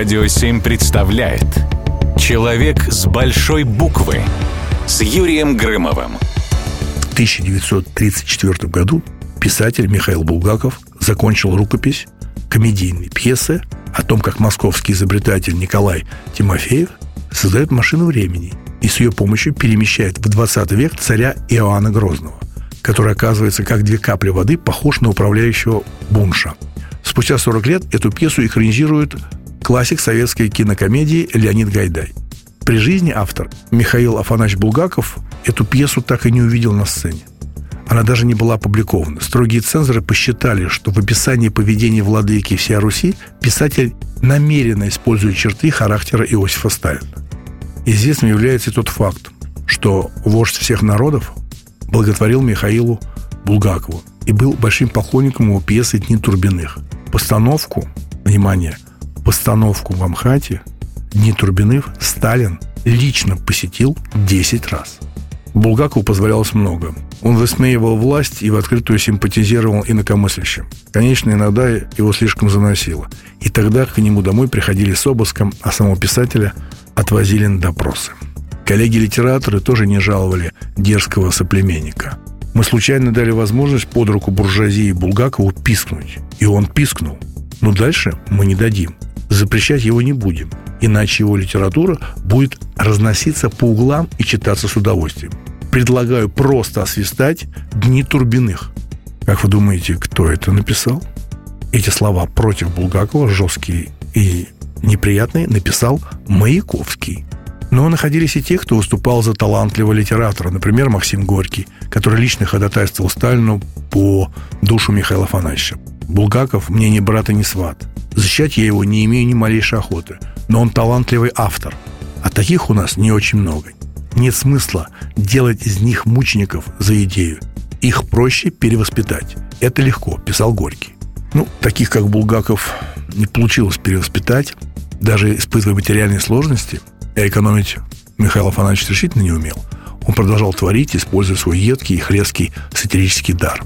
Радио 7 представляет Человек с большой буквы с Юрием Грымовым. В 1934 году писатель Михаил Булгаков закончил рукопись комедийной пьесы о том, как московский изобретатель Николай Тимофеев создает машину времени и с ее помощью перемещает в 20 век царя Иоанна Грозного, который оказывается как две капли воды похож на управляющего Бунша. Спустя 40 лет эту пьесу экранизирует классик советской кинокомедии Леонид Гайдай. При жизни автор Михаил Афанасьевич Булгаков эту пьесу так и не увидел на сцене. Она даже не была опубликована. Строгие цензоры посчитали, что в описании поведения владыки всей Руси писатель намеренно использует черты характера Иосифа Сталина. Известным является и тот факт, что вождь всех народов благотворил Михаилу Булгакову и был большим поклонником его пьесы «Дни Турбиных». Постановку, внимание, постановку в Амхате «Дни Турбиных» Сталин лично посетил 10 раз. Булгакову позволялось много. Он высмеивал власть и в открытую симпатизировал инакомыслящим. Конечно, иногда его слишком заносило. И тогда к нему домой приходили с обыском, а самого писателя отвозили на допросы. Коллеги-литераторы тоже не жаловали дерзкого соплеменника. Мы случайно дали возможность под руку буржуазии Булгакову пискнуть. И он пискнул. Но дальше мы не дадим. Запрещать его не будем. Иначе его литература будет разноситься по углам и читаться с удовольствием. Предлагаю просто освистать «Дни Турбиных». Как вы думаете, кто это написал? Эти слова против Булгакова, жесткие и неприятные, написал Маяковский. Но находились и те, кто выступал за талантливого литератора, например, Максим Горький, который лично ходатайствовал Сталину по душу Михаила Афанасьевича. Булгаков мне ни брат и ни сват. Защищать я его не имею ни малейшей охоты. Но он талантливый автор. А таких у нас не очень много. Нет смысла делать из них мучеников за идею. Их проще перевоспитать. Это легко, писал Горький. Ну, таких, как Булгаков, не получилось перевоспитать. Даже испытывая материальные сложности – а экономить Михаил Афанасьевич решительно не умел. Он продолжал творить, используя свой едкий и хлесткий сатирический дар.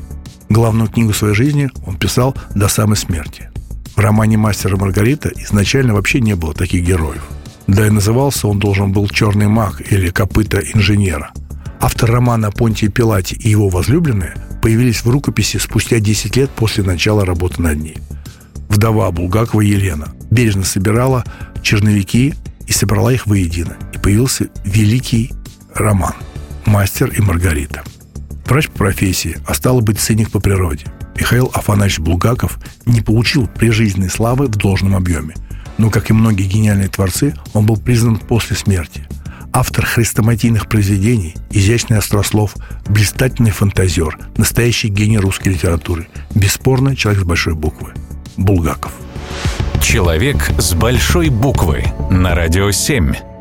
Главную книгу своей жизни он писал до самой смерти. В романе «Мастер и Маргарита» изначально вообще не было таких героев. Да и назывался он должен был «Черный маг» или «Копыта инженера». Автор романа Понтий Пилати и его возлюбленная появились в рукописи спустя 10 лет после начала работы над ней. Вдова Булгакова Елена бережно собирала черновики и собрала их воедино. И появился великий роман «Мастер и Маргарита». Врач по профессии, а стало быть циник по природе. Михаил Афанасьевич Булгаков не получил прижизненной славы в должном объеме. Но, как и многие гениальные творцы, он был признан после смерти. Автор хрестоматийных произведений, изящный острослов, блистательный фантазер, настоящий гений русской литературы. Бесспорно, человек с большой буквы. Булгаков. Человек с большой буквы на радио 7.